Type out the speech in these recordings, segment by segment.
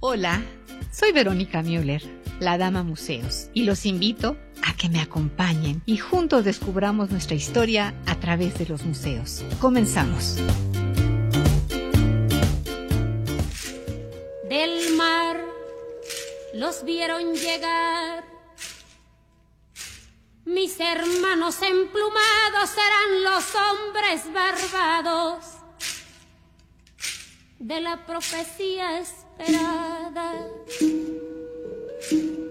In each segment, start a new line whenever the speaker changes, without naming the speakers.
Hola, soy Verónica Müller, la Dama Museos, y los invito a que me acompañen y juntos descubramos nuestra historia a través de los museos. Comenzamos.
Del mar los vieron llegar. Mis hermanos emplumados eran los hombres barbados de la profecía esperada.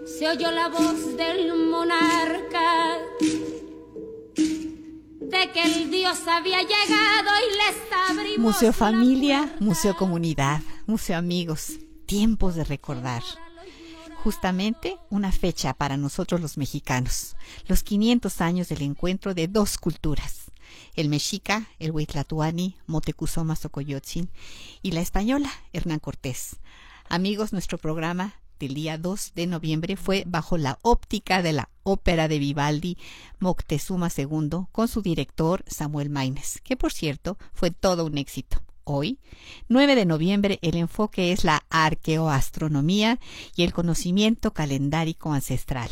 Se oyó la voz del monarca de que el Dios había llegado y les abrimos
Museo Familia, Museo Comunidad, Museo Amigos, tiempos de recordar. Justamente una fecha para nosotros los mexicanos, los 500 años del encuentro de dos culturas, el mexica, el huitlatuani, Motecuzoma Xocoyotzin, y la española, Hernán Cortés. Amigos, nuestro programa del día 2 de noviembre fue bajo la óptica de la ópera de Vivaldi Moctezuma II con su director Samuel Maines, que por cierto fue todo un éxito. Hoy, 9 de noviembre, el enfoque es la arqueoastronomía y el conocimiento calendárico ancestral.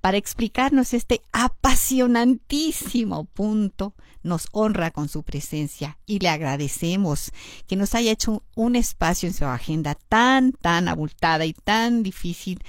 Para explicarnos este apasionantísimo punto, nos honra con su presencia y le agradecemos que nos haya hecho un espacio en su agenda tan, tan abultada y tan difícil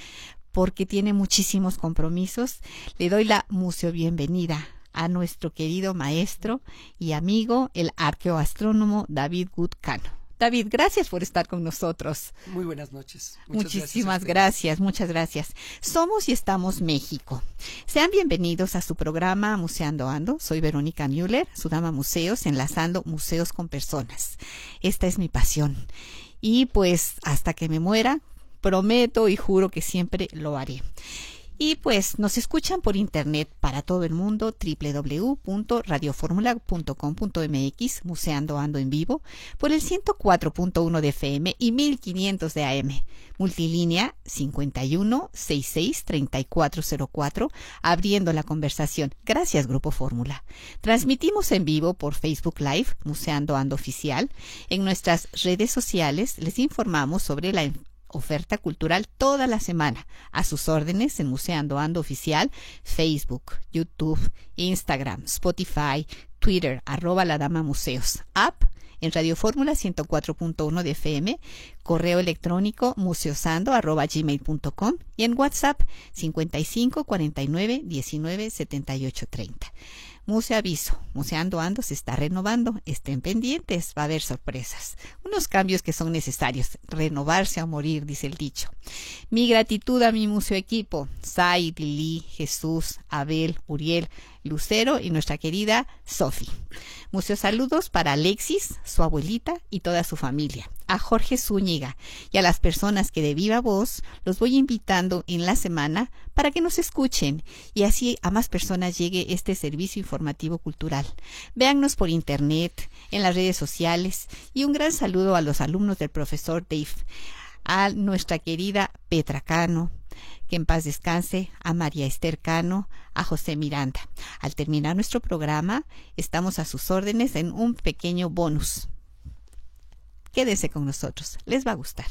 porque tiene muchísimos compromisos. Le doy la museo bienvenida a nuestro querido maestro y amigo, el arqueoastrónomo David Gutcano. David, gracias por estar con nosotros.
Muy buenas noches.
Muchas Muchísimas gracias, muchas gracias. Somos y estamos México. Sean bienvenidos a su programa Museando Ando. Soy Verónica Müller, su dama museos, enlazando museos con personas. Esta es mi pasión. Y pues hasta que me muera, prometo y juro que siempre lo haré. Y pues nos escuchan por internet para todo el mundo www.radioformula.com.mx, Museando Ando en Vivo, por el 104.1 de FM y 1500 de AM, multilínea 51 66 3404, abriendo la conversación. Gracias, Grupo Fórmula. Transmitimos en vivo por Facebook Live, Museando Ando Oficial. En nuestras redes sociales les informamos sobre la oferta cultural toda la semana. A sus órdenes en Museando Ando Oficial, Facebook, YouTube, Instagram, Spotify, Twitter, arroba la dama museos, app en Radio Fórmula 104.1 de FM, correo electrónico museosando arroba gmail.com y en WhatsApp 55 49 19 78 30. Museo Aviso, Museando Ando se está renovando, estén pendientes, va a haber sorpresas, unos cambios que son necesarios, renovarse a morir, dice el dicho. Mi gratitud a mi museo equipo, Sai, Lili, Jesús, Abel, Uriel, Lucero y nuestra querida Sofi. Museo saludos para Alexis, su abuelita y toda su familia, a Jorge Zúñiga y a las personas que de viva voz los voy invitando en la semana para que nos escuchen y así a más personas llegue este servicio informativo cultural. Véannos por internet, en las redes sociales y un gran saludo a los alumnos del profesor Dave, a nuestra querida Petra Cano, que en paz descanse, a María Esther Cano, a José Miranda. Al terminar nuestro programa, estamos a sus órdenes en un pequeño bonus. Quédese con nosotros, les va a gustar.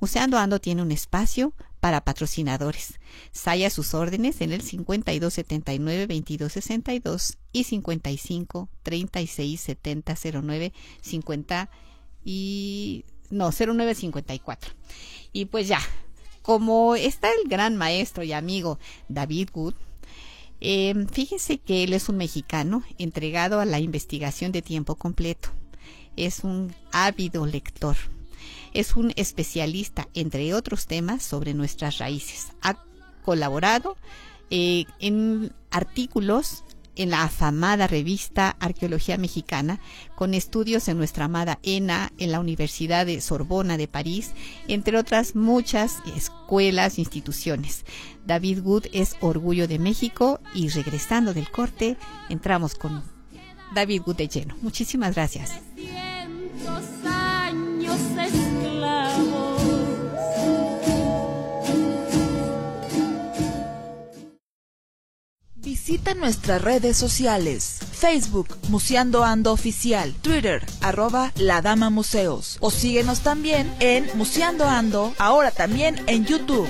Museando Ando tiene un espacio para patrocinadores. Saya sus órdenes en el 5279 2262 y 55 36 70 09 50 y no 0954. Y pues ya, como está el gran maestro y amigo David Good, eh, fíjense que él es un mexicano entregado a la investigación de tiempo completo. Es un ávido lector. Es un especialista, entre otros temas, sobre nuestras raíces. Ha colaborado eh, en artículos en la afamada revista Arqueología Mexicana, con estudios en nuestra amada ENA, en la Universidad de Sorbona de París, entre otras muchas escuelas e instituciones. David Wood es orgullo de México y regresando del corte, entramos con David Wood de lleno. Muchísimas gracias.
Visita nuestras redes sociales. Facebook, Museando Ando Oficial. Twitter, arroba La Dama Museos. O síguenos también en Museando Ando, ahora también en YouTube.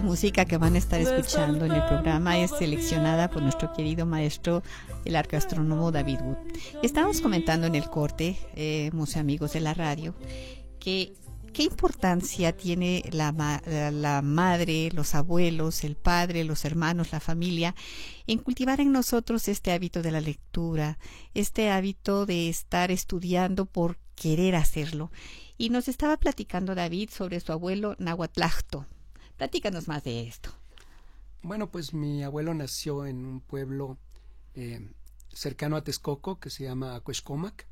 Música que van a estar escuchando en el programa es seleccionada por nuestro querido maestro, el arqueastrónomo David Wood. Estamos comentando en el corte, eh, amigos de la radio, que qué importancia tiene la, la, madre, los abuelos, el padre, los hermanos, la familia, en cultivar en nosotros este hábito de la lectura, este hábito de estar estudiando por querer hacerlo. Y nos estaba platicando David sobre su abuelo Nahuatlacto. Platícanos más de esto.
Bueno, pues mi abuelo nació en un pueblo eh, cercano a Texcoco que se llama Acuescomac,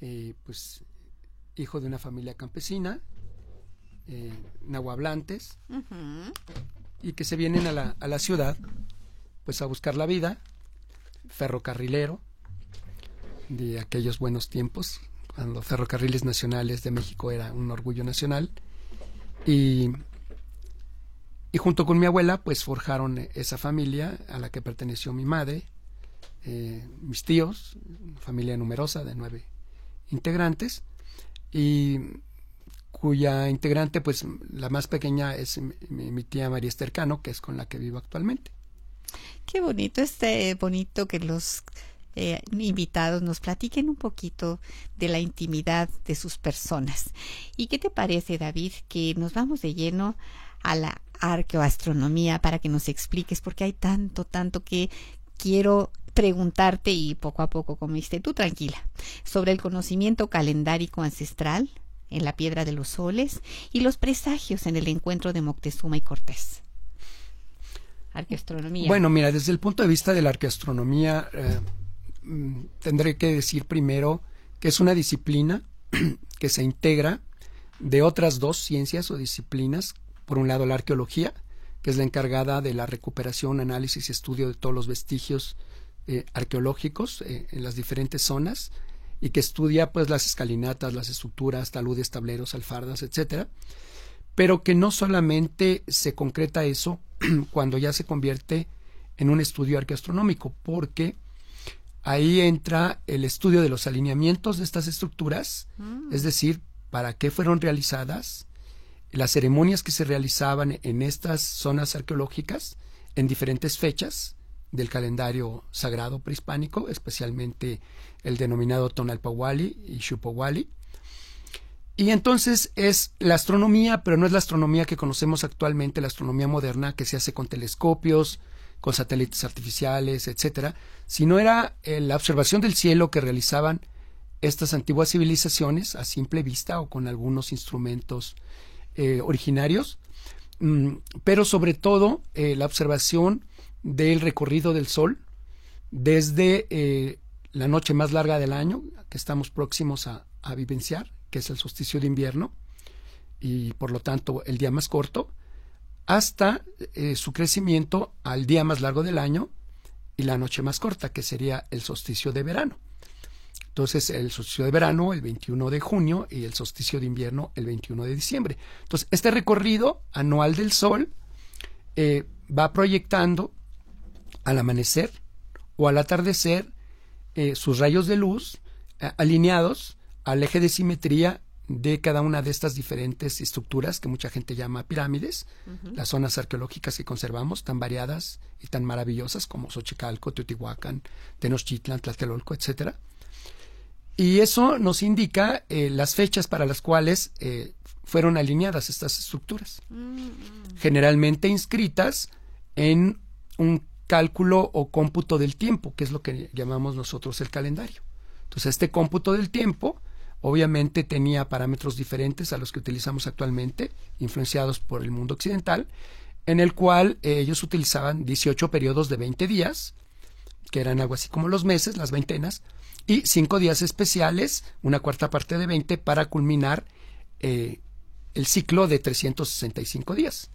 eh, pues hijo de una familia campesina, eh, nahuablantes, y que se vienen a la, a la ciudad pues a buscar la vida, ferrocarrilero de aquellos buenos tiempos, cuando ferrocarriles nacionales de México era un orgullo nacional, y y junto con mi abuela, pues forjaron esa familia a la que perteneció mi madre, eh, mis tíos, familia numerosa de nueve integrantes, y cuya integrante, pues la más pequeña es mi, tía María Estercano, que es con la que vivo actualmente.
Qué bonito, este bonito que los eh, invitados nos platiquen un poquito de la intimidad de sus personas. ¿Y qué te parece, David, que nos vamos de lleno a la arqueoastronomía para que nos expliques, porque hay tanto, tanto que quiero preguntarte y poco a poco, como dijiste tú, tranquila, sobre el conocimiento calendárico ancestral en la piedra de los soles y los presagios en el encuentro de Moctezuma y Cortés. Arqueoastronomía.
Bueno, mira, desde el punto de vista de la arqueoastronomía, eh, mm, tendré que decir primero que es una disciplina que se integra de otras dos ciencias o disciplinas por un lado, la arqueología, que es la encargada de la recuperación, análisis y estudio de todos los vestigios eh, arqueológicos eh, en las diferentes zonas y que estudia pues las escalinatas, las estructuras, taludes, tableros, alfardas, etcétera, pero que no solamente se concreta eso cuando ya se convierte en un estudio arqueoastronómico, porque ahí entra el estudio de los alineamientos de estas estructuras, mm. es decir, para qué fueron realizadas, las ceremonias que se realizaban en estas zonas arqueológicas en diferentes fechas del calendario sagrado prehispánico, especialmente el denominado Tonalpawali y Xupawali. Y entonces es la astronomía, pero no es la astronomía que conocemos actualmente, la astronomía moderna que se hace con telescopios, con satélites artificiales, etcétera, sino era eh, la observación del cielo que realizaban estas antiguas civilizaciones a simple vista o con algunos instrumentos eh, originarios, mm, pero sobre todo eh, la observación del recorrido del Sol desde eh, la noche más larga del año, que estamos próximos a, vivenciar, que es el solsticio de invierno, y por lo tanto el día más corto, hasta su crecimiento al día más largo del año y la noche más corta, que sería el solsticio de verano. Entonces, el solsticio de verano el 21 de junio y el solsticio de invierno el 21 de diciembre. Entonces, este recorrido anual del Sol eh, va proyectando al amanecer o al atardecer eh, sus rayos de luz eh, alineados al eje de simetría de cada una de estas diferentes estructuras que mucha gente llama pirámides, las zonas arqueológicas que conservamos, tan variadas y tan maravillosas como Xochicalco, Teotihuacán, Tenochtitlan, Tlatelolco, etcétera y eso nos indica eh, las fechas para las cuales eh, fueron alineadas estas estructuras, generalmente inscritas en un cálculo o cómputo del tiempo, que es lo que llamamos nosotros el calendario. Entonces, este cómputo del tiempo obviamente tenía parámetros diferentes a los que utilizamos actualmente, influenciados por el mundo occidental, en el cual eh, ellos utilizaban 18 periodos de 20 días, que eran algo así como los meses, las veintenas, y cinco días especiales, una cuarta parte de 20, para culminar eh, el ciclo de 365 días.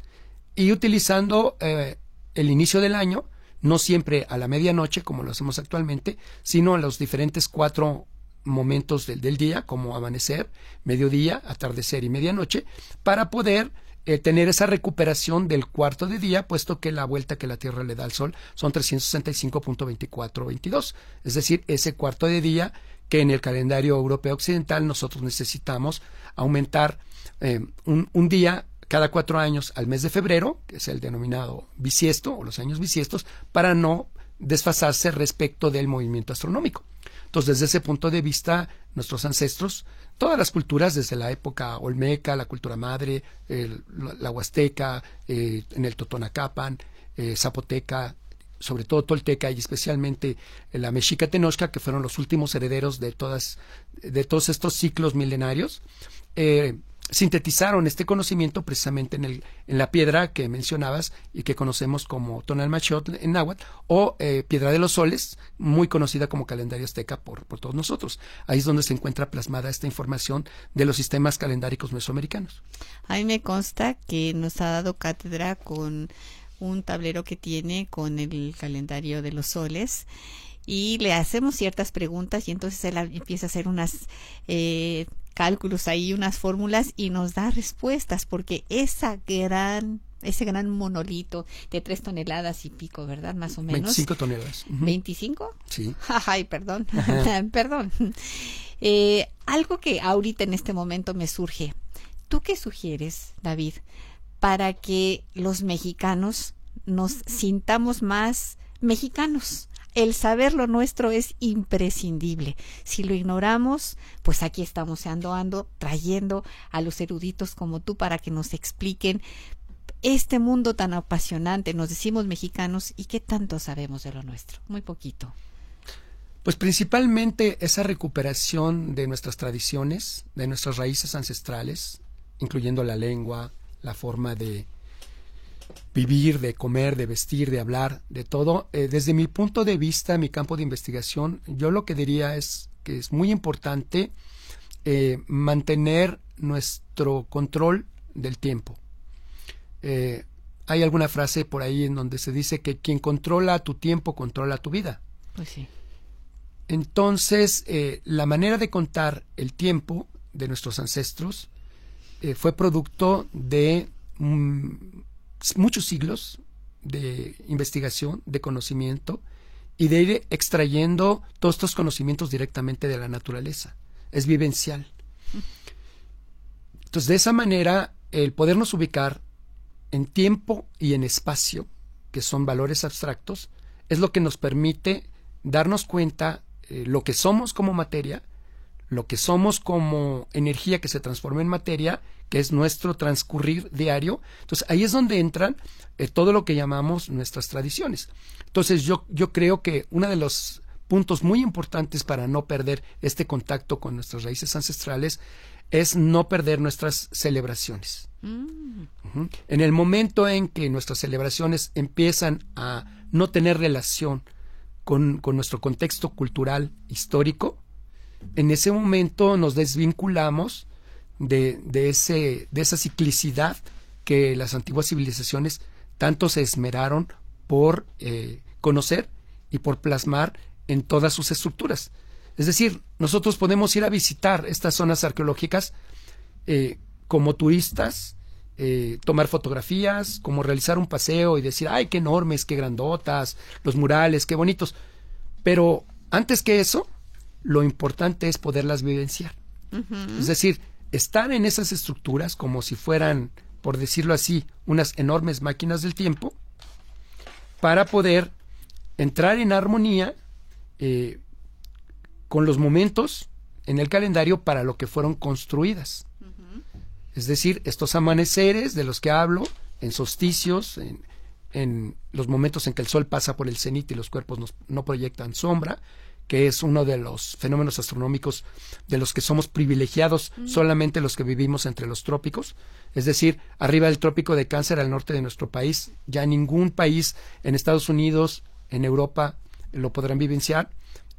Y utilizando eh, el inicio del año, no siempre a la medianoche, como lo hacemos actualmente, sino a los diferentes cuatro momentos del, del día, como amanecer, mediodía, atardecer y medianoche, para poder eh, tener esa recuperación del cuarto de día, puesto que la vuelta que la Tierra le da al Sol son 365.2422. Es decir, ese cuarto de día que en el calendario europeo occidental nosotros necesitamos aumentar eh, un, un día cada cuatro años al mes de febrero, que es el denominado bisiesto o los años bisiestos, para no desfasarse respecto del movimiento astronómico. Entonces, desde ese punto de vista, nuestros ancestros, todas las culturas, desde la época olmeca, la cultura madre, la, huasteca, eh, en el Totonacapan, eh, zapoteca, sobre todo tolteca y especialmente la mexica tenochca, que fueron los últimos herederos de todas de todos estos ciclos milenarios, eh, sintetizaron este conocimiento precisamente en, el, en la piedra que mencionabas y que conocemos como Tonalmachot en náhuatl o eh, Piedra de los Soles, muy conocida como calendario azteca por, por todos nosotros. Ahí es donde se encuentra plasmada esta información de los sistemas calendáricos mesoamericanos.
A mí me consta que nos ha dado cátedra con un tablero que tiene con el calendario de los soles y le hacemos ciertas preguntas y entonces él empieza a hacer unas eh, cálculos ahí, unas fórmulas y nos da respuestas porque esa gran ese gran monolito de tres toneladas y pico, ¿verdad? Más o menos.
25 toneladas.
¿25?
Sí.
Ay, perdón, perdón. Eh, algo que ahorita en este momento me surge. ¿Tú qué sugieres, David, para que los mexicanos nos sintamos más mexicanos? El saber lo nuestro es imprescindible. Si lo ignoramos, pues aquí estamos ando ando trayendo a los eruditos como tú para que nos expliquen este mundo tan apasionante. Nos decimos mexicanos y qué tanto sabemos de lo nuestro. Muy poquito.
Pues principalmente esa recuperación de nuestras tradiciones, de nuestras raíces ancestrales, incluyendo la lengua, la forma de, vivir, de comer, de vestir, de hablar, de todo. Eh, desde mi punto de vista, mi campo de investigación, yo lo que diría es que es muy importante eh, mantener nuestro control del tiempo. Eh, hay alguna frase por ahí en donde se dice que quien controla tu tiempo controla tu vida.
Pues sí.
Entonces, la manera de contar el tiempo de nuestros ancestros fue producto de muchos siglos de investigación, de conocimiento y de ir extrayendo todos estos conocimientos directamente de la naturaleza. Es vivencial. Entonces, de esa manera, el podernos ubicar en tiempo y en espacio, que son valores abstractos, es lo que nos permite darnos cuenta eh, lo que somos como materia, lo que somos como energía que se transforma en materia que es nuestro transcurrir diario. Entonces ahí es donde entran eh, todo lo que llamamos nuestras tradiciones. Entonces yo, yo creo que uno de los puntos muy importantes para no perder este contacto con nuestras raíces ancestrales es no perder nuestras celebraciones. Mm. En el momento en que nuestras celebraciones empiezan a no tener relación con, con nuestro contexto cultural histórico, en ese momento nos desvinculamos de, de, ese, de esa ciclicidad que las antiguas civilizaciones tanto se esmeraron por eh, conocer y por plasmar en todas sus estructuras. Es decir, nosotros podemos ir a visitar estas zonas arqueológicas eh, como turistas, eh, tomar fotografías, como realizar un paseo y decir, ay, qué enormes, qué grandotas, los murales, qué bonitos. Pero antes que eso, lo importante es poderlas vivenciar. Es decir, estar en esas estructuras como si fueran, por decirlo así, unas enormes máquinas del tiempo, para poder entrar en armonía eh, con los momentos en el calendario para lo que fueron construidas. Es decir, estos amaneceres de los que hablo, en solsticios, en, en los momentos en que el sol pasa por el cenit y los cuerpos nos- no proyectan sombra, que es uno de los fenómenos astronómicos de los que somos privilegiados solamente los que vivimos entre los trópicos. Es decir, arriba del trópico de cáncer al norte de nuestro país, ya ningún país en Estados Unidos, en Europa, lo podrán vivenciar,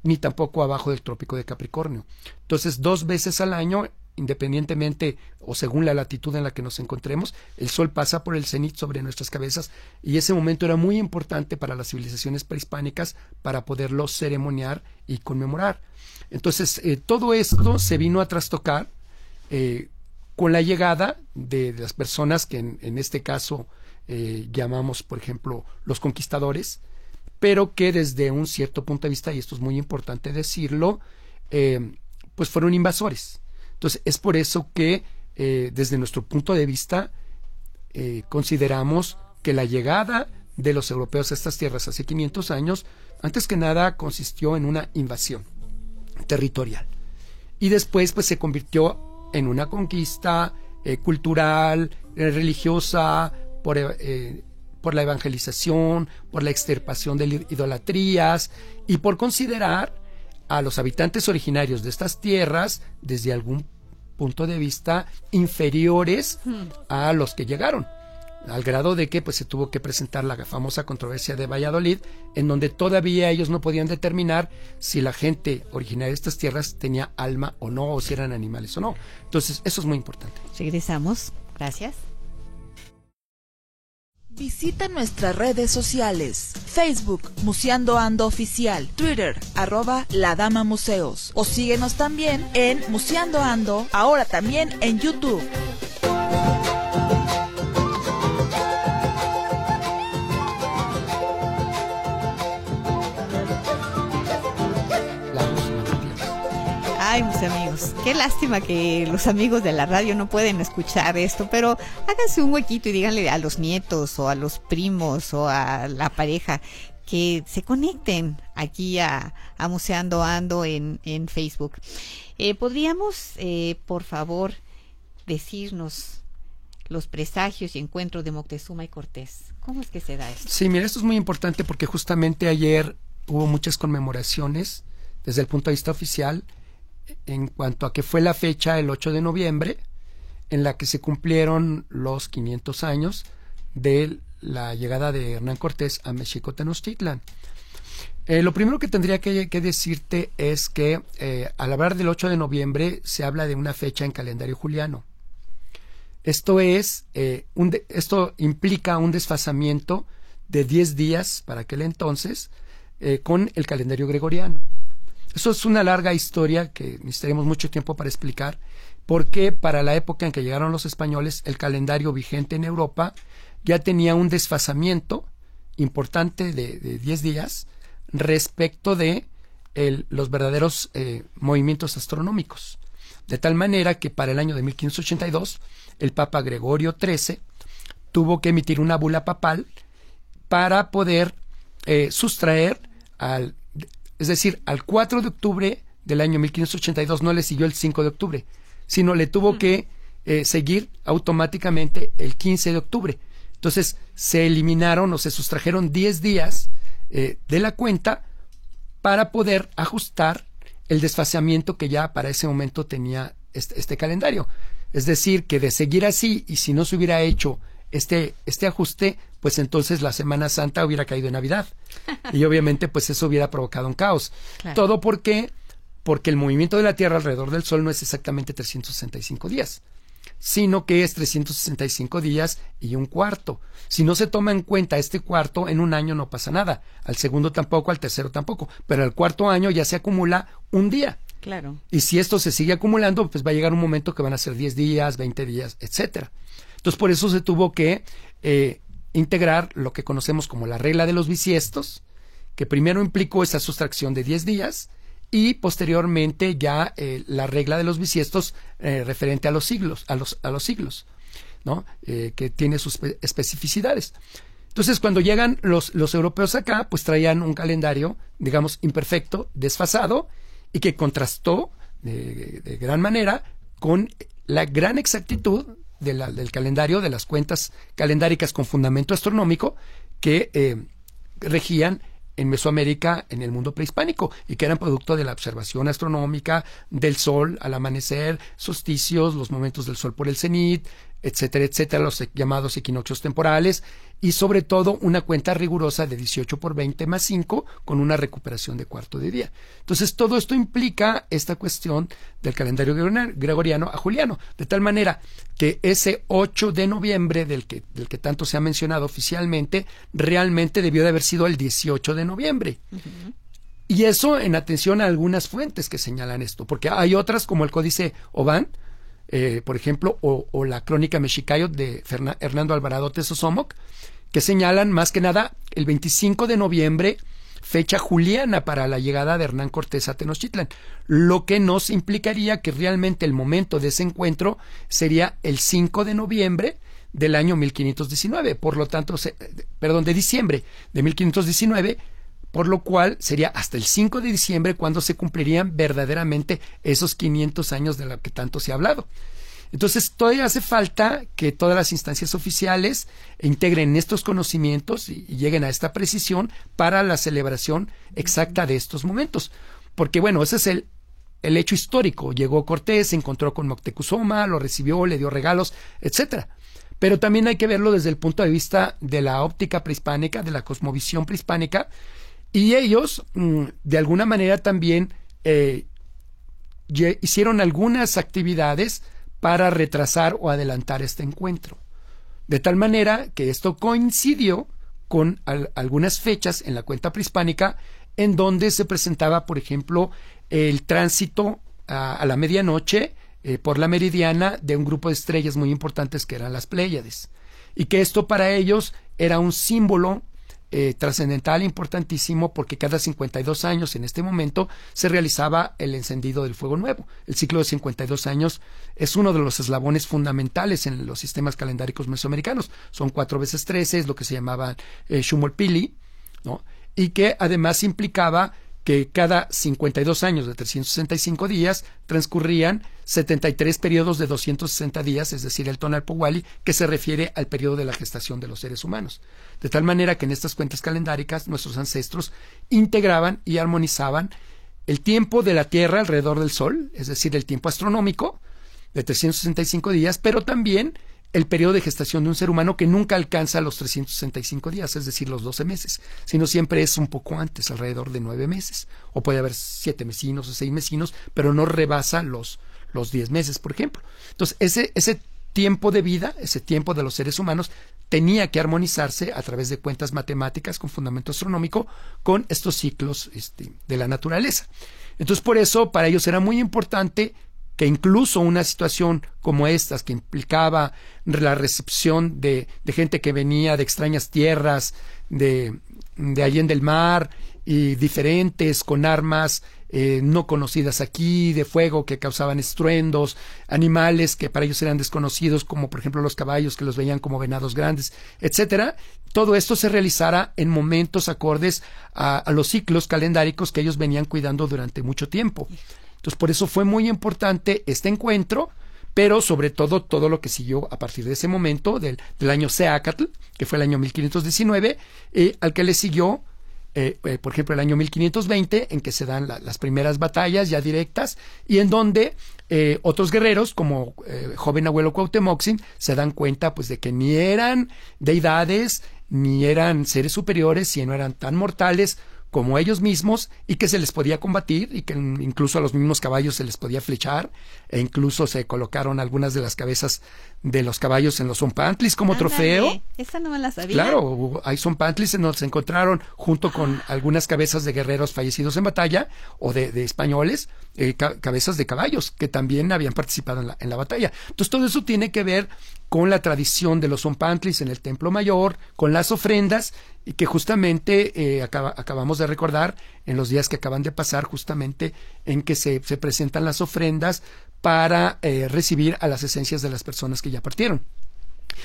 ni tampoco abajo del trópico de Capricornio. Entonces, dos veces al año, independientemente o según la latitud en la que nos encontremos, el sol pasa por el cenit sobre nuestras cabezas y ese momento era muy importante para las civilizaciones prehispánicas para poderlo ceremoniar y conmemorar. Entonces, eh, todo esto se vino a trastocar eh, con la llegada de, de las personas que en, en este caso eh, llamamos, por ejemplo, los conquistadores, pero que desde un cierto punto de vista, y esto es muy importante decirlo, eh, pues fueron invasores. Entonces, es por eso que eh, desde nuestro punto de vista eh, consideramos que la llegada de los europeos a estas tierras hace 500 años, antes que nada consistió en una invasión territorial. Y después pues se convirtió en una conquista eh, cultural, religiosa, por, por la evangelización, por la extirpación de idolatrías y por considerar a los habitantes originarios de estas tierras desde algún punto de vista inferiores a los que llegaron al grado de que pues se tuvo que presentar la famosa controversia de Valladolid, en donde todavía ellos no podían determinar si la gente originaria de estas tierras tenía alma o no, o si eran animales o no. Entonces, eso es muy importante.
Regresamos. Gracias.
Visita nuestras redes sociales. Facebook, Museando Ando Oficial. Twitter, arroba La Dama Museos. O síguenos también en Museando Ando, ahora también en YouTube.
La luz en la tierra.
Ay, mis amigos, qué lástima que los amigos de la radio no pueden escuchar esto, pero háganse un huequito y díganle a los nietos o a los primos o a la pareja que se conecten aquí a, a Museando Ando en, en Facebook. Eh, ¿Podríamos, eh, por favor, decirnos los presagios y encuentros de Moctezuma y Cortés? ¿Cómo es que se da esto?
Sí, mira, esto es muy importante porque justamente ayer hubo muchas conmemoraciones desde el punto de vista oficial en cuanto a que fue la fecha, el 8 de noviembre, en la que se cumplieron los 500 años de la llegada de Hernán Cortés a México Tenochtitlan. Eh, lo primero que tendría que, decirte es que eh, al hablar del 8 de noviembre se habla de una fecha en calendario juliano. Esto es, eh, esto implica un desfasamiento de 10 días para aquel entonces eh, con el calendario gregoriano. Eso es una larga historia que necesitaremos mucho tiempo para explicar, porque para la época en que llegaron los españoles, el calendario vigente en Europa ya tenía un desfasamiento importante de, de 10 días respecto de los verdaderos eh, movimientos astronómicos. De tal manera que para el año de 1582, el Papa Gregorio XIII tuvo que emitir una bula papal para poder eh, sustraer al, es decir, al 4 de octubre del año 1582 no le siguió el 5 de octubre, sino le tuvo que eh, seguir automáticamente el 15 de octubre. Entonces se eliminaron o se sustrajeron 10 días eh, de la cuenta para poder ajustar el desfasamiento que ya para ese momento tenía este, este calendario. Es decir, que de seguir así y si no se hubiera hecho este, este ajuste, pues entonces la Semana Santa hubiera caído en Navidad. Y obviamente pues eso hubiera provocado un caos.
Claro.
Todo porque porque el movimiento de la Tierra alrededor del Sol no es exactamente 365 días, sino que es 365 días y un cuarto. Si no se toma en cuenta este cuarto, en un año no pasa nada, al segundo tampoco, al tercero tampoco, pero al cuarto año ya se acumula un día.
Claro.
Y si esto se sigue acumulando, pues va a llegar un momento que van a ser 10 días, 20 días, etcétera. Entonces, por eso se tuvo que eh, integrar lo que conocemos como la regla de los bisiestos, que primero implicó esa sustracción de 10 días y posteriormente ya eh, la regla de los bisiestos eh, referente a los siglos, a los, a los siglos, ¿no? Eh, que tiene sus espe- especificidades. Entonces, cuando llegan los, los europeos acá, pues traían un calendario, digamos, imperfecto, desfasado, y que contrastó de, de gran manera con la gran exactitud de la- del calendario, de las cuentas calendáricas con fundamento astronómico que eh, regían en Mesoamérica en el mundo prehispánico y que eran producto de la observación astronómica del sol al amanecer, solsticios, los momentos del sol por el cenit, etcétera, etcétera, los e- llamados equinoccios temporales y sobre todo una cuenta rigurosa de 18 por 20 más 5 con una recuperación de cuarto de día. Entonces todo esto implica esta cuestión del calendario gregoriano- a juliano, de tal manera que ese 8 de noviembre del que, del que tanto se ha mencionado oficialmente realmente debió de haber sido el 18 de noviembre. Y eso en atención a algunas fuentes que señalan esto, porque hay otras como el Códice Oban, eh, por ejemplo, o, o la Crónica Mexicayot de Ferna- Hernando Alvarado Tesosomoc, que señalan más que nada el 25 de noviembre, fecha juliana para la llegada de Hernán Cortés a Tenochtitlan, lo que nos implicaría que realmente el momento de ese encuentro sería el 5 de noviembre del año 1519, por lo tanto, se- perdón, de diciembre de 1519, por lo cual sería hasta el 5 de diciembre cuando se cumplirían verdaderamente esos 500 años de lo que tanto se ha hablado. Entonces, todavía hace falta que todas las instancias oficiales integren estos conocimientos y, lleguen a esta precisión para la celebración exacta de estos momentos. Porque, bueno, ese es el, el hecho histórico. Llegó Cortés, se encontró con Moctezuma, lo recibió, le dio regalos, etcétera. Pero también hay que verlo desde el punto de vista de la óptica prehispánica, de la cosmovisión prehispánica, y ellos, mm, de alguna manera, también eh, hicieron algunas actividades para retrasar o adelantar este encuentro. De tal manera que esto coincidió con al- algunas fechas en la cuenta prehispánica en donde se presentaba, por ejemplo, el tránsito a, a la medianoche eh, por la meridiana de un grupo de estrellas muy importantes que eran las Pléyades. Y que esto para ellos era un símbolo eh, trascendental importantísimo porque cada 52 años en este momento se realizaba el encendido del fuego nuevo. El ciclo de 52 años es uno de los eslabones fundamentales en los sistemas calendáricos mesoamericanos. Son cuatro veces 13, es lo que se llamaba eh, Shumolpili, ¿no? y que además implicaba que cada 52 años de 365 días transcurrían 73 periodos de 260 días, es decir, el tonal Powali, que se refiere al periodo de la gestación de los seres humanos. De tal manera que en estas cuentas calendáricas nuestros ancestros integraban y armonizaban el tiempo de la Tierra alrededor del Sol, es decir, el tiempo astronómico de 365 días, pero también el periodo de gestación de un ser humano que nunca alcanza los 365 días, es decir, los 12 meses, sino siempre es un poco antes, alrededor de nueve meses, o puede haber siete mesinos o seis mesinos, pero no rebasa los, los 10 meses, por ejemplo. Entonces, ese, ese tiempo de vida, ese tiempo de los seres humanos, tenía que armonizarse a través de cuentas matemáticas con fundamento astronómico con estos ciclos este, de la naturaleza. Entonces, por eso, para ellos era muy importante que incluso una situación como estas, que implicaba la recepción de, de gente que venía de extrañas tierras, de, de allí del mar, y diferentes, con armas eh, no conocidas aquí, de fuego que causaban estruendos, animales que para ellos eran desconocidos, como por ejemplo los caballos que los veían como venados grandes, etcétera. Todo esto se realizara en momentos acordes a, a los ciclos calendáricos que ellos venían cuidando durante mucho tiempo. Entonces, por eso fue muy importante este encuentro, pero sobre todo todo lo que siguió a partir de ese momento, del, del año Seacatl, que fue el año 1519, eh, al que le siguió, eh, eh, por ejemplo, el año 1520, en que se dan la, las primeras batallas ya directas, y en donde eh, otros guerreros, como eh, joven abuelo Cuauhtémoc, se dan cuenta pues de que ni eran deidades, ni eran seres superiores, sino eran tan mortales como ellos mismos y que se les podía combatir y que incluso a los mismos caballos se les podía flechar e incluso se colocaron algunas de las cabezas de los caballos en los zompantlis como
Ándale,
trofeo.
Esa no me la sabía.
Claro, hay zompantlis en donde se encontraron junto con algunas cabezas de guerreros fallecidos en batalla o de, de españoles, eh, ca- cabezas de caballos que también habían participado en la, en la batalla. Entonces todo eso tiene que ver con la tradición de los zompantlis en el templo mayor, con las ofrendas y que justamente eh, acaba- acabamos de recordar en los días que acaban de pasar justamente en que se, se presentan las ofrendas para eh, recibir a las esencias de las personas que ya partieron.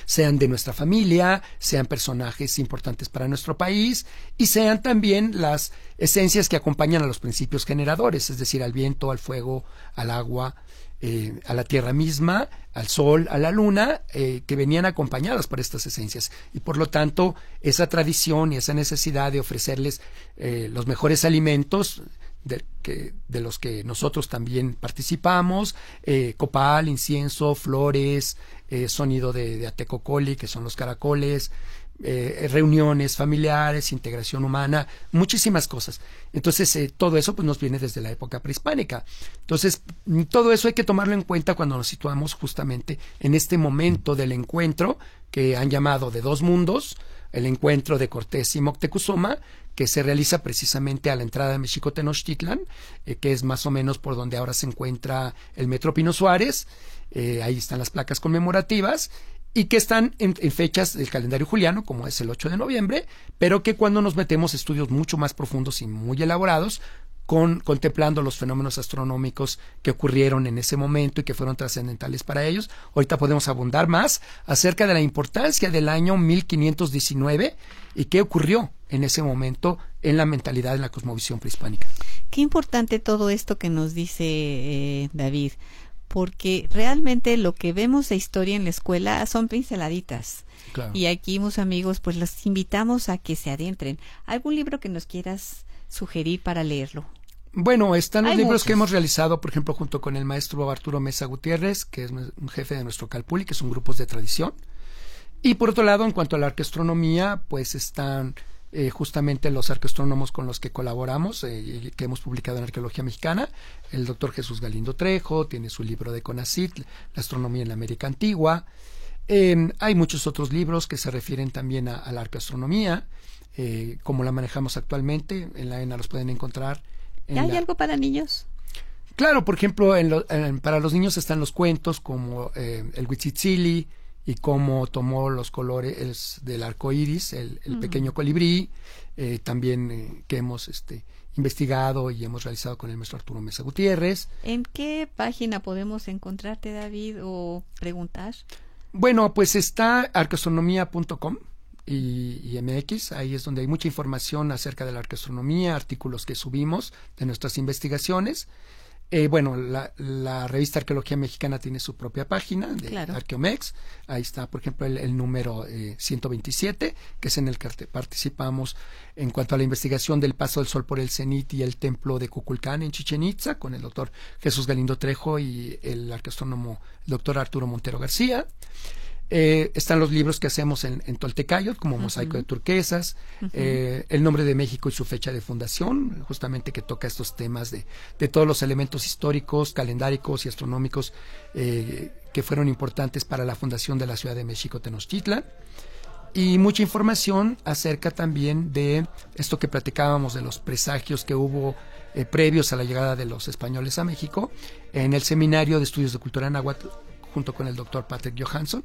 sean de nuestra familia, sean personajes importantes para nuestro país y sean también las esencias que acompañan a los principios generadores, es decir, al viento, al fuego, al agua, eh, a la tierra misma, al sol, a la luna, eh, que venían acompañadas por estas esencias. Y por lo tanto, esa tradición y esa necesidad de ofrecerles eh, los mejores alimentos, de, los que nosotros también participamos, copal, incienso, flores, sonido de, de atecocoli, que son los caracoles, eh, reuniones familiares, integración humana, muchísimas cosas. Entonces, eh, todo eso pues, nos viene desde la época prehispánica. Entonces, todo eso hay que tomarlo en cuenta cuando nos situamos justamente en este momento del encuentro que han llamado de dos mundos, el encuentro de Cortés y Moctezuma, que se realiza precisamente a la entrada de México Tenochtitlan, eh, que es más o menos por donde ahora se encuentra el Metro Pino Suárez. ahí están las placas conmemorativas y que están en, fechas del calendario juliano, como es el 8 de noviembre, pero que cuando nos metemos estudios mucho más profundos y muy elaborados, con, contemplando los fenómenos astronómicos que ocurrieron en ese momento y que fueron trascendentales para ellos. Ahorita podemos abundar más acerca de la importancia del año 1519 y qué ocurrió en ese momento en la mentalidad de la cosmovisión prehispánica.
Qué importante todo esto que nos dice eh, David, porque realmente lo que vemos de historia en la escuela son pinceladitas. Y aquí, mis amigos, pues los invitamos a que se adentren. ¿Algún libro que nos quieras sugerir para leerlo?
Bueno, están los libros que hemos realizado, por ejemplo, junto con el maestro Arturo Mesa Gutiérrez, que es un jefe de nuestro Calpuli, que son grupos de tradición. Y por otro lado, en cuanto a la arqueastronomía, pues están eh, justamente los arqueastrónomos con los que colaboramos, eh, que hemos publicado en Arqueología Mexicana, el doctor Jesús Galindo Trejo, tiene su libro de CONACIT, La astronomía en la América Antigua. Em, hay muchos otros libros que se refieren también a, la arqueastronomía, eh, como la manejamos actualmente, en la ENA los pueden encontrar.
¿Hay algo para niños?
Claro, por ejemplo, para los niños están los cuentos como el Huitzitzili, y cómo tomó los colores del arco iris, el, pequeño colibrí, eh, también eh, que hemos este, investigado y hemos realizado con el maestro Arturo Mesa Gutiérrez.
¿En qué página podemos encontrarte, David, o preguntar?
Bueno, pues está arqueastronomía.com y, y, MX, ahí es donde hay mucha información acerca de la arqueastronomía, artículos que subimos de nuestras investigaciones. Eh, bueno, la, revista Arqueología Mexicana tiene su propia página de Arqueomex. Ahí está, por ejemplo, el, número 127, eh, que es en el que participamos en cuanto a la investigación del paso del sol por el cenit y el templo de Cuculcán en Chichen Itza, con el doctor Jesús Galindo Trejo y el arqueastrónomo doctor Arturo Montero García. Eh, están los libros que hacemos en, en Toltecayo, como Mosaico de Turquesas, eh, El nombre de México y su fecha de fundación, justamente que toca estos temas de, de todos los elementos históricos, calendáricos y astronómicos eh, que fueron importantes para la fundación de la Ciudad de México Tenochtitlan. Y mucha información acerca también de esto que platicábamos de los presagios que hubo previos a la llegada de los españoles a México en el Seminario de Estudios de Cultura Náhuatl junto con el doctor Patrick Johansson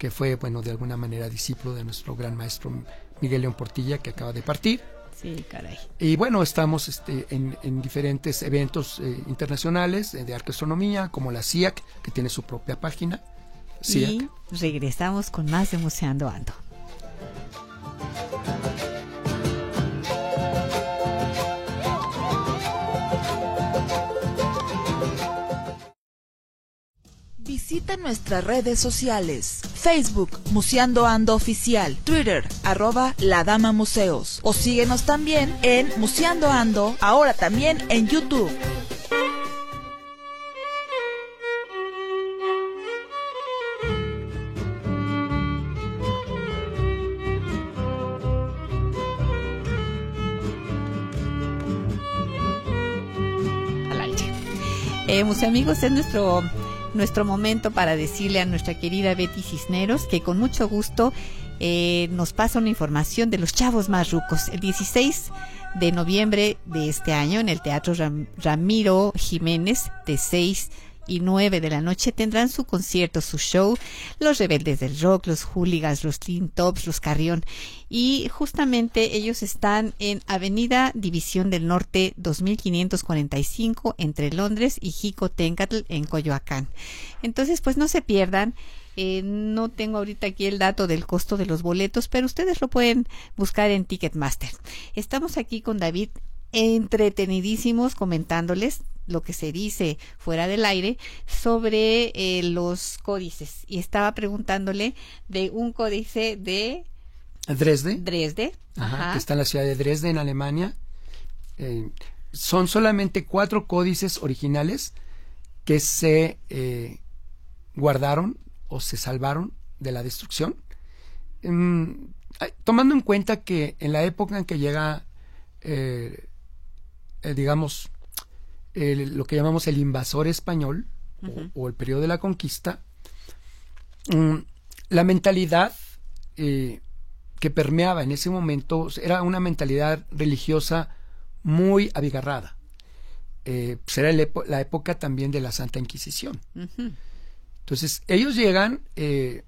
que fue, bueno, de alguna manera discípulo de nuestro gran maestro Miguel León Portilla, que acaba de partir.
Sí, caray.
Y bueno, estamos este, en, diferentes eventos eh, internacionales de arqueastronomía, como la CIAC, que tiene su propia página.
Y regresamos con más de Museando Ando.
Visita nuestras redes sociales. Facebook, Museando Ando Oficial. Twitter, arroba La Dama Museos. O síguenos también en Museando Ando, ahora también en YouTube.
Eh, museo amigos, es nuestro nuestro momento para decirle a nuestra querida Betty Cisneros que con mucho gusto eh, nos pasa una información de los chavos más rucos. El 16 de noviembre de este año en el Teatro Ramiro Jiménez de 6 y 9 de la noche tendrán su concierto, su show, los rebeldes del rock, los hooligans, los clean tops, los carrión. Y justamente ellos están en Avenida División del Norte 2545 entre Londres y Jicotencatl en Coyoacán. Entonces, pues no se pierdan. Eh, no tengo ahorita aquí el dato del costo de los boletos, pero ustedes lo pueden buscar en Ticketmaster. Estamos aquí con David entretenidísimos comentándoles lo que se dice fuera del aire sobre eh, los códices. Y estaba preguntándole de un códice de
Dresde,
Dresde.
Ajá, que está en la ciudad de Dresde en Alemania. Eh, son solamente cuatro códices originales que se eh, guardaron o se salvaron de la destrucción. Mm, tomando en cuenta que en la época en que llega digamos lo que llamamos el invasor español o, el periodo de la conquista, mm, la mentalidad eh, que permeaba en ese momento era una mentalidad religiosa muy abigarrada. Eh, pues era la época también de la Santa Inquisición. Entonces, ellos llegan eh,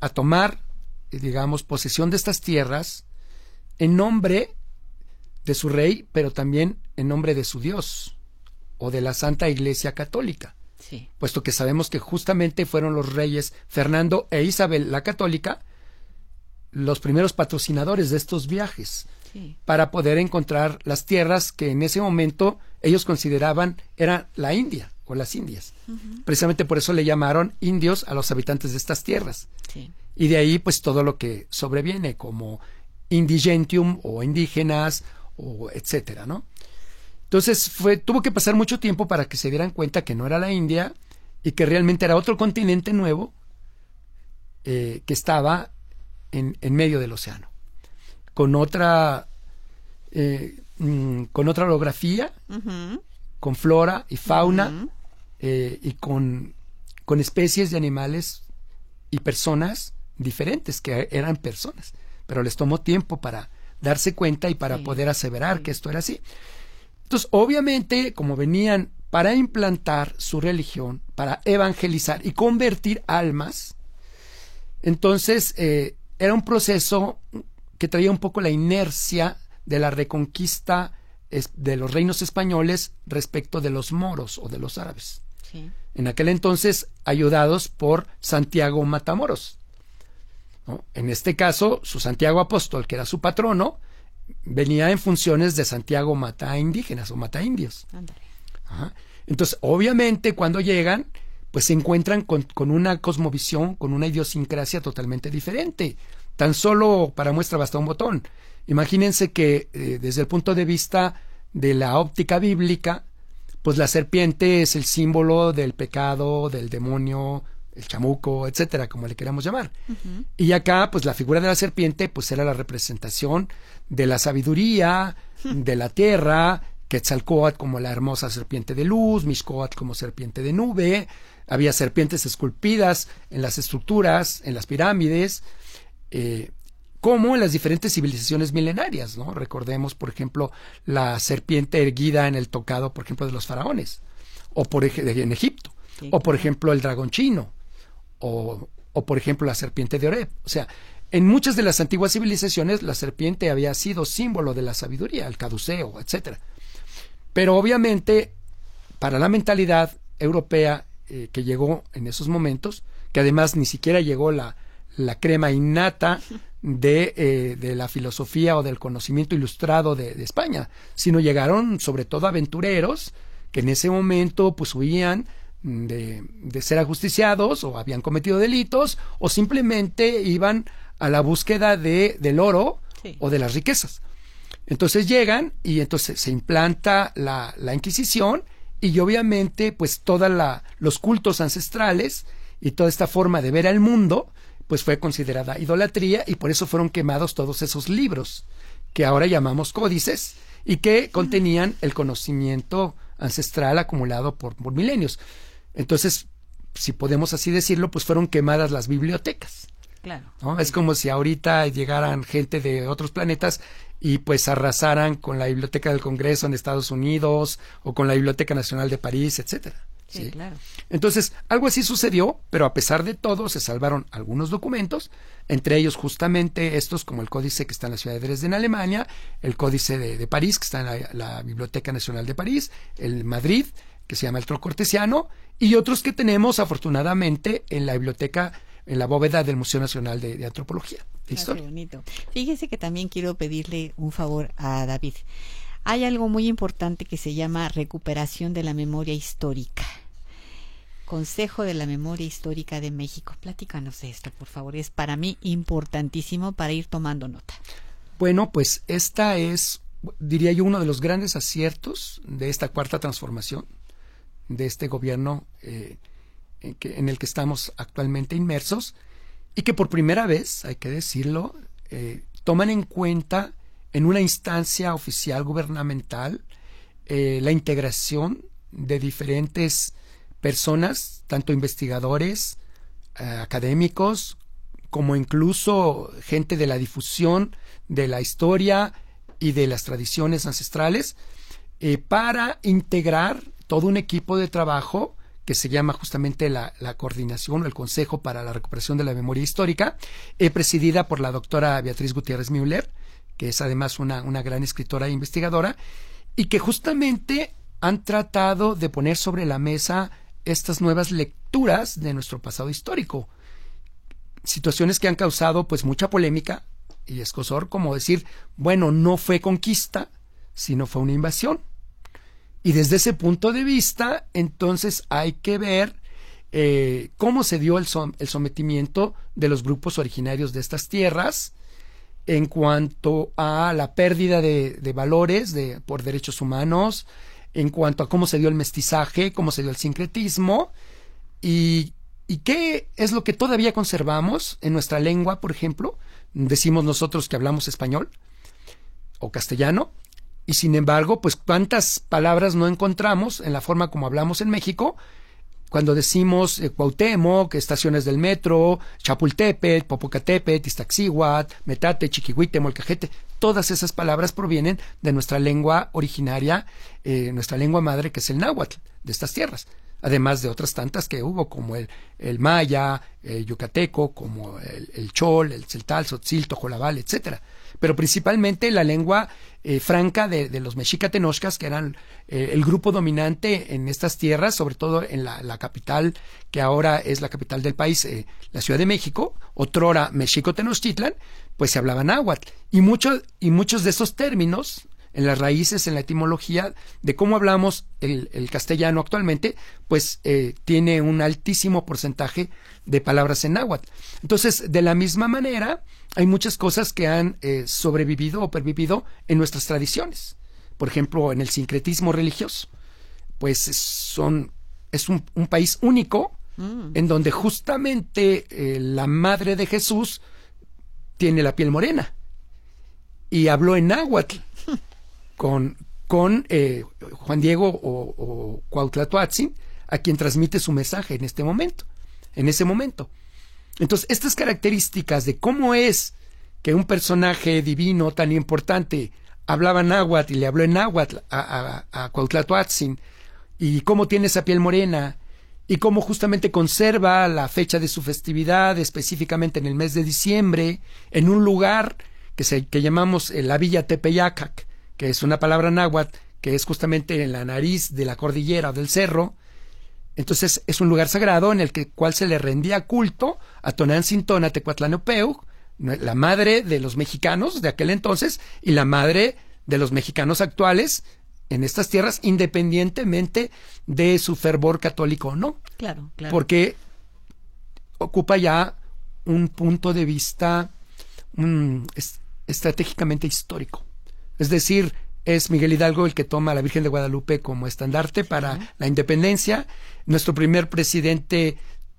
a tomar, digamos, posesión de estas tierras en nombre de su rey, pero también en nombre de su Dios o de la Santa Iglesia Católica.
Sí.
Puesto que sabemos que justamente fueron los reyes Fernando e Isabel la Católica los primeros patrocinadores de estos viajes
sí.
para poder encontrar las tierras que en ese momento ellos consideraban era la India o las Indias. Precisamente por eso le llamaron indios a los habitantes de estas tierras.
Sí.
Y de ahí pues todo lo que sobreviene como indigentium o indígenas o etcétera, ¿no? Entonces fue, tuvo que pasar mucho tiempo para que se dieran cuenta que no era la India y que realmente era otro continente nuevo eh, que estaba en, en, medio del océano, con otra, eh, mm, con otra orografía,
Uh -huh.
con flora y fauna eh, y con, con especies de animales y personas diferentes, que eran personas, pero les tomó tiempo para darse cuenta y para
Sí,
poder aseverar
sí.
que esto era así. Entonces, obviamente, como venían para implantar su religión, para evangelizar y convertir almas, entonces eh, era un proceso que traía un poco la inercia de la reconquista de los reinos españoles respecto de los moros o de los árabes.
Sí.
En aquel entonces ayudados por Santiago Matamoros. ¿No? En este caso, su Santiago Apóstol, que era su patrono, venía en funciones de Santiago Mata Indígenas o Mata Indios. Ajá. Entonces, obviamente, cuando llegan, pues se encuentran con, con una cosmovisión, con una idiosincrasia totalmente diferente. Tan solo para muestra basta un botón. Imagínense que eh, desde el punto de vista de la óptica bíblica, pues la serpiente es el símbolo del pecado, del demonio, el chamuco, etcétera, como le queramos llamar. Y acá, pues la figura de la serpiente, pues era la representación de la sabiduría, de la tierra, Quetzalcoatl como la hermosa serpiente de luz, Mixcoatl como serpiente de nube, había serpientes esculpidas en las estructuras, en las pirámides, eh, como en las diferentes civilizaciones milenarias, ¿no? Recordemos, por ejemplo, la serpiente erguida en el tocado, por ejemplo, de los faraones, o por en Egipto,
Sí,
o por ejemplo el dragón chino, o, por ejemplo la serpiente de Oreb. O sea, en muchas de las antiguas civilizaciones la serpiente había sido símbolo de la sabiduría, el caduceo, etcétera. Pero obviamente, para la mentalidad europea eh, que llegó en esos momentos, que además ni siquiera llegó la, la crema innata de, eh, de la filosofía o del conocimiento ilustrado de, de España, sino llegaron sobre todo aventureros que en ese momento pues huían de, de ser ajusticiados o habían cometido delitos o simplemente iban a la búsqueda de, del oro
Sí.
o de las riquezas. Entonces llegan y entonces se implanta la, la Inquisición y obviamente pues todos los cultos ancestrales y toda esta forma de ver al mundo pues fue considerada idolatría y por eso fueron quemados todos esos libros que ahora llamamos códices y que contenían el conocimiento ancestral acumulado por, por milenios. Entonces, si podemos así decirlo, pues fueron quemadas las bibliotecas.
Claro.
¿no? Es como si ahorita llegaran gente de otros planetas y pues arrasaran con la Biblioteca del Congreso en Estados Unidos o con la Biblioteca Nacional de París, etcétera.
Sí, claro.
Entonces, algo así sucedió, pero a pesar de todo, se salvaron algunos documentos, entre ellos justamente estos como el códice que está en la ciudad de Dresden, Alemania, el códice de, de París, que está en la, la, Biblioteca Nacional de París, el Madrid, que se llama el Trocortesiano, y otros que tenemos afortunadamente en la biblioteca, en la bóveda del Museo Nacional de, de Antropología. De Historia.
qué bonito. Fíjese que también quiero pedirle un favor a David. Hay algo muy importante que se llama recuperación de la memoria histórica. Consejo de la Memoria Histórica de México. Platícanos de esto, por favor. Es para mí importantísimo para ir tomando nota.
Bueno, pues esta es, diría yo, uno de los grandes aciertos de esta cuarta transformación, de este gobierno eh, en, que, en, el que estamos actualmente inmersos, y que por primera vez, hay que decirlo, eh, toman en cuenta en una instancia oficial gubernamental eh, la integración de diferentes personas, tanto investigadores, académicos, como incluso gente de la difusión de la historia y de las tradiciones ancestrales, para integrar todo un equipo de trabajo que se llama justamente la, la coordinación o el Consejo para la Recuperación de la Memoria Histórica, eh, presidida por la doctora Beatriz Gutiérrez Müller, que es además una, una gran escritora e investigadora, y que justamente han tratado de poner sobre la mesa estas nuevas lecturas de nuestro pasado histórico. Situaciones que han causado pues mucha polémica y escosor, como decir, bueno, no fue conquista, sino fue una invasión. Y desde ese punto de vista, entonces hay que ver eh, cómo se dio el, som el, sometimiento de los grupos originarios de estas tierras en cuanto a la pérdida de, valores de, por derechos humanos, en cuanto a cómo se dio el mestizaje, cómo se dio el sincretismo y qué es lo que todavía conservamos en nuestra lengua, por ejemplo. Decimos nosotros que hablamos español o castellano, y sin embargo, pues cuántas palabras no encontramos en la forma como hablamos en México cuando decimos eh, Cuauhtémoc, estaciones del metro, Chapultepec, Popocatépetl, Iztaccíhuatl, Metate, Chiquihuite, Molcajete, todas esas palabras provienen de nuestra lengua originaria, eh, nuestra lengua madre que es el náhuatl de estas tierras además de otras tantas que hubo, como el, el maya, el yucateco, como el, el chol, el celtal, sotzil, tojolabal, etcétera. Pero principalmente la lengua eh, franca de, de, los mexicatenochcas, que eran eh, el grupo dominante en estas tierras, sobre todo en la, la, capital, que ahora es la capital del país, eh, la Ciudad de México, otrora Mexico-Tenochtitlan, pues se hablaba náhuatl. Y, mucho, y muchos de esos términos, en las raíces, en la etimología de cómo hablamos el, el castellano actualmente, pues eh, tiene un altísimo porcentaje de palabras en náhuatl. Entonces, de la misma manera, hay muchas cosas que han eh, sobrevivido o pervivido en nuestras tradiciones. Por ejemplo, en el sincretismo religioso, pues son, es un, un país único mm. en donde justamente eh, la madre de Jesús tiene la piel morena y habló en náhuatl con, con eh, Juan Diego o, o a quien transmite su mensaje en este momento, en ese momento. Entonces, estas características de cómo es que un personaje divino tan importante hablaba náhuatl y le habló en náhuatl a, a, Cuautlatoatzin, y cómo tiene esa piel morena, y cómo justamente conserva la fecha de su festividad, específicamente en el mes de diciembre, en un lugar que, se, que llamamos eh, la Villa Tepeyacac, que es una palabra náhuatl, que es justamente en la nariz de la cordillera o del cerro. Entonces es un lugar sagrado en el que, cual se le rendía culto a Tonantzintona Tecuatlanopeu, la madre de los mexicanos de aquel entonces y la madre de los mexicanos actuales en estas tierras, independientemente de su fervor católico o no.
Claro, claro.
Porque ocupa ya un punto de vista um, es, estratégicamente histórico. Es decir, es Miguel Hidalgo el que toma a la Virgen de Guadalupe como estandarte para la independencia. Nuestro primer presidente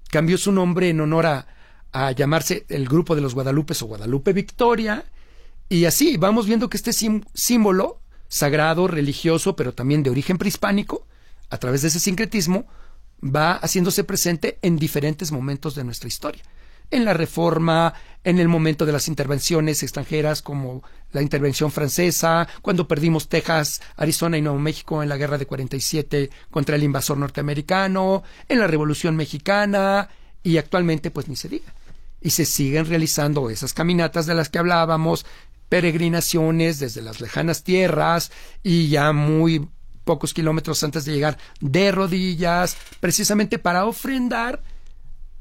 cambió su nombre en honor a, a, llamarse el Grupo de los Guadalupes o Guadalupe Victoria. Y así vamos viendo que este símbolo sagrado, religioso, pero también de origen prehispánico, a través de ese sincretismo, va haciéndose presente en diferentes momentos de nuestra historia. En la reforma, en el momento de las intervenciones extranjeras como la intervención francesa, cuando perdimos Texas, Arizona y Nuevo México en la guerra de 47 contra el invasor norteamericano, en la Revolución Mexicana y actualmente pues ni se diga. Y se siguen realizando esas caminatas de las que hablábamos, peregrinaciones desde las lejanas tierras y ya muy pocos kilómetros antes de llegar de rodillas, precisamente para ofrendar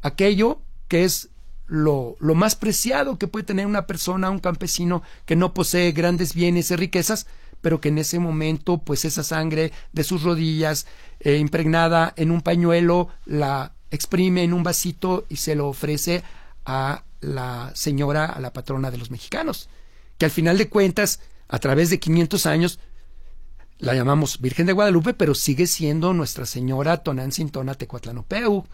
aquello que es lo, más preciado que puede tener una persona, un campesino que no posee grandes bienes y riquezas, pero que en ese momento, pues esa sangre de sus rodillas, eh, impregnada en un pañuelo, la exprime en un vasito y se lo ofrece a la señora, a la patrona de los mexicanos, que al final de cuentas, a través de 500 años, la llamamos Virgen de Guadalupe, pero sigue siendo Nuestra Señora Tonantzintona Tecuatlanopeu,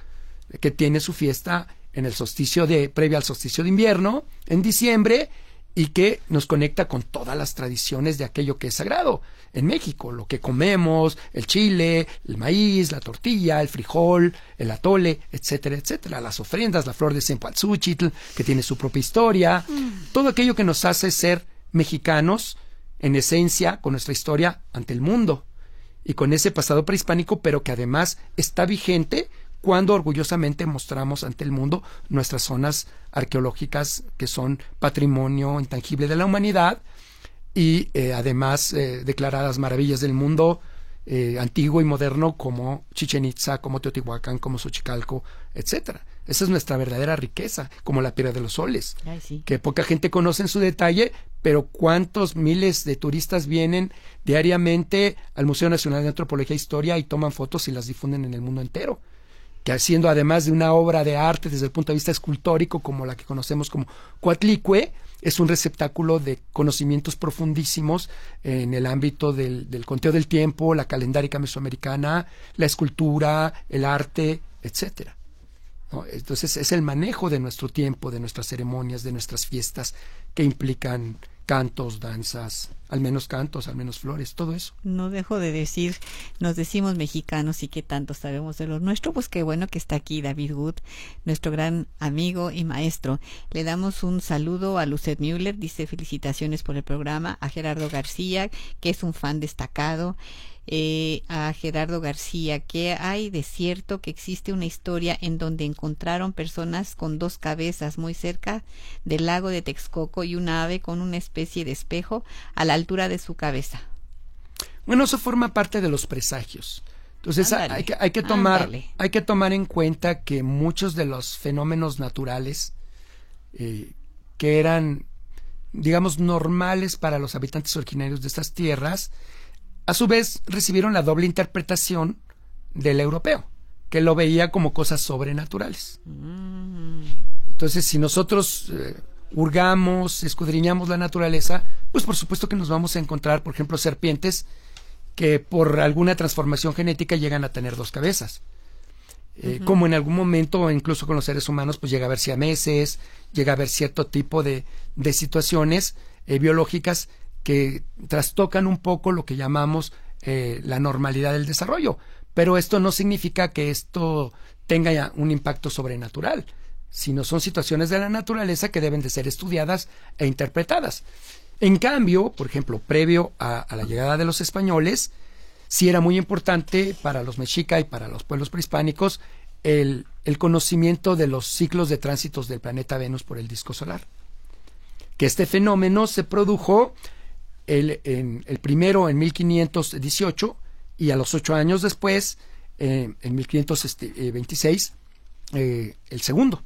que tiene su fiesta en el solsticio de, previo al solsticio de invierno, en diciembre, y que nos conecta con todas las tradiciones de aquello que es sagrado. En México, lo que comemos, el chile, el maíz, la tortilla, el frijol, el atole, etcétera, etcétera, las ofrendas, la flor de Cempalzúchitl, que tiene su propia historia, mm. todo aquello que nos hace ser mexicanos, en esencia, con nuestra historia ante el mundo. Y con ese pasado prehispánico, pero que además está vigente cuando orgullosamente mostramos ante el mundo nuestras zonas arqueológicas que son patrimonio intangible de la humanidad y eh, además eh, declaradas maravillas del mundo eh, antiguo y moderno como Chichen Itza, como Teotihuacán, como Xochicalco, etcétera. Esa es nuestra verdadera riqueza, como la piedra de los soles, que poca gente conoce en su detalle, pero cuántos miles de turistas vienen diariamente al Museo Nacional de Antropología e Historia y toman fotos y las difunden en el mundo entero que haciendo además de una obra de arte desde el punto de vista escultórico como la que conocemos como Coatlicue, es un receptáculo de conocimientos profundísimos en el ámbito del, conteo del tiempo, la calendárica mesoamericana, la escultura, el arte, etcétera. Entonces es el manejo de nuestro tiempo, de nuestras ceremonias, de nuestras fiestas que implican cantos, danzas, al menos cantos, al menos flores, todo eso.
No dejo de decir, nos decimos mexicanos y que tanto sabemos de lo nuestro, pues qué bueno que está aquí David Wood, nuestro gran amigo y maestro. Le damos un saludo a Lucet Müller, dice felicitaciones por el programa, a Gerardo García, que es un fan destacado, eh, a Gerardo García, que hay de cierto que existe una historia en donde encontraron personas con dos cabezas muy cerca del lago de Texcoco y un ave con una especie de espejo a la altura de su cabeza.
Bueno, eso forma parte de los presagios. Entonces hay, que, hay, que tomar, hay que tomar en cuenta que muchos de los fenómenos naturales eh, que eran, digamos, normales para los habitantes originarios de estas tierras, a su vez recibieron la doble interpretación del europeo, que lo veía como cosas sobrenaturales. Entonces, si nosotros eh, hurgamos, escudriñamos la naturaleza, pues por supuesto que nos vamos a encontrar, por ejemplo, serpientes que por alguna transformación genética llegan a tener dos cabezas. Eh, como en algún momento, incluso con los seres humanos, pues llega a haber siameses, llega a haber cierto tipo de, de situaciones eh, biológicas que trastocan un poco lo que llamamos eh, la normalidad del desarrollo. Pero esto no significa que esto tenga un impacto sobrenatural, sino son situaciones de la naturaleza que deben de ser estudiadas e interpretadas. En cambio, por ejemplo, previo a, la llegada de los españoles, sí era muy importante para los mexica y para los pueblos prehispánicos el conocimiento de los ciclos de tránsitos del planeta Venus por el disco solar. Que este fenómeno se produjo el, en, el primero en 1518 y a los ocho años después, eh, en 1526, eh, el segundo.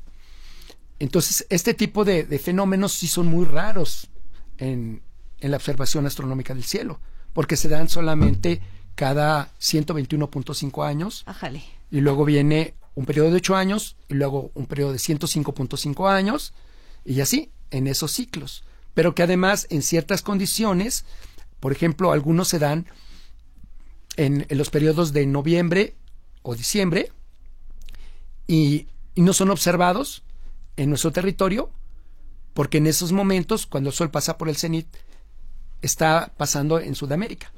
Entonces, este tipo de, fenómenos sí son muy raros en, en, la observación astronómica del cielo, porque se dan solamente cada 121.5 años. Y luego viene un periodo de ocho años, y luego un periodo de 105.5 años, y así, en esos ciclos pero que además en ciertas condiciones, por ejemplo, algunos se dan en, los periodos de noviembre o diciembre y, no son observados en nuestro territorio porque en esos momentos, cuando el Sol pasa por el cenit, está pasando en Sudamérica.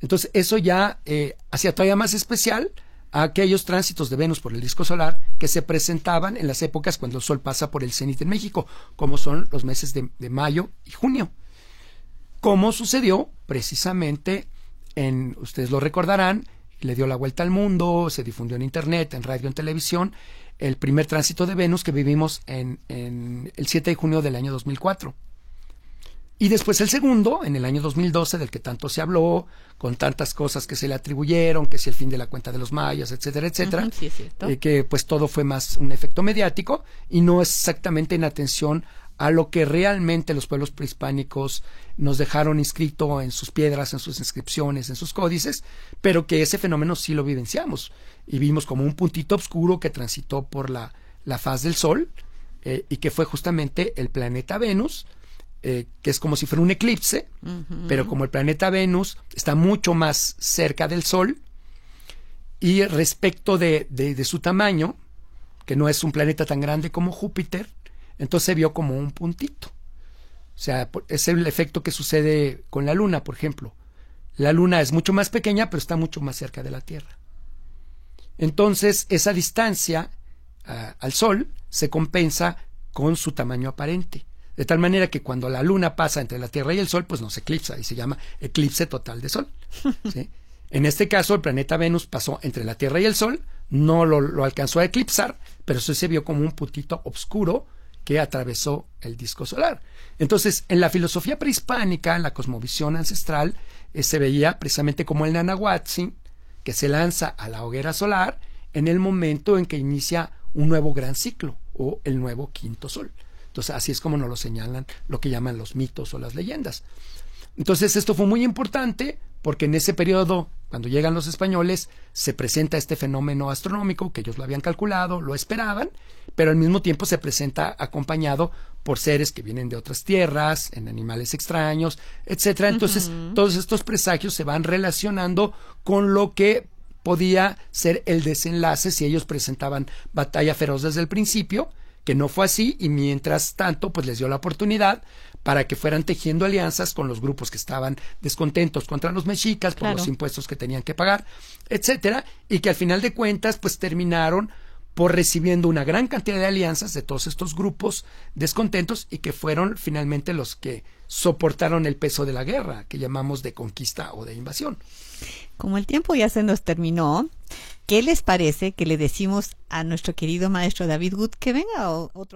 Entonces, eso ya eh, hacía todavía más especial a aquellos tránsitos de Venus por el disco solar que se presentaban en las épocas cuando el Sol pasa por el cenit en México, como son los meses de, mayo y junio. Como sucedió precisamente en, ustedes lo recordarán, le dio la vuelta al mundo, se difundió en Internet, en radio, en televisión, el primer tránsito de Venus que vivimos en, en el 7 de junio del año 2004. Y después el segundo, en el año 2012, del que tanto se habló, con tantas cosas que se le atribuyeron, que si el fin de la cuenta de los mayas, etcétera, etcétera,
sí, es cierto.
eh, que pues todo fue más un efecto mediático y no exactamente en atención a lo que realmente los pueblos prehispánicos nos dejaron inscrito en sus piedras, en sus inscripciones, en sus códices, pero que ese fenómeno sí lo vivenciamos y vimos como un puntito oscuro que transitó por la, la faz del Sol eh, y que fue justamente el planeta Venus, eh, que es como si fuera un eclipse, pero como el planeta Venus está mucho más cerca del Sol y respecto de, de- de su tamaño, que no es un planeta tan grande como Júpiter, entonces se vio como un puntito. O sea, es el efecto que sucede con la Luna, por ejemplo. La Luna es mucho más pequeña, pero está mucho más cerca de la Tierra. Entonces, esa distancia ah, al Sol se compensa con su tamaño aparente. De tal manera que cuando la Luna pasa entre la Tierra y el Sol, pues no se eclipsa y se llama eclipse total de Sol. ¿sí? En este caso, el planeta Venus pasó entre la Tierra y el Sol, no lo, lo alcanzó a eclipsar, pero eso se vio como un puntito oscuro que atravesó el disco solar. Entonces, en la filosofía prehispánica, en la cosmovisión ancestral, eh, se veía precisamente como el Nanahuatzin, que se lanza a la hoguera solar en el momento en que inicia un nuevo gran ciclo o el nuevo quinto sol. Entonces, así es como nos lo señalan lo que llaman los mitos o las leyendas. Entonces, esto fue muy importante porque en ese periodo, cuando llegan los españoles, se presenta este fenómeno astronómico que ellos lo habían calculado, lo esperaban, pero al mismo tiempo se presenta acompañado por seres que vienen de otras tierras, en animales extraños, etcétera. Entonces, todos estos presagios se van relacionando con lo que podía ser el desenlace si ellos presentaban batalla feroz desde el principio, que no fue así y mientras tanto pues les dio la oportunidad para que fueran tejiendo alianzas con los grupos que estaban descontentos contra los mexicas por
Claro.
los impuestos que tenían que pagar, etcétera, y que al final de cuentas pues terminaron por recibiendo una gran cantidad de alianzas de todos estos grupos descontentos y que fueron finalmente los que soportaron el peso de la guerra, que llamamos de conquista o de invasión.
Como el tiempo ya se nos terminó, ¿qué les parece que le decimos a nuestro querido maestro David Good que venga otro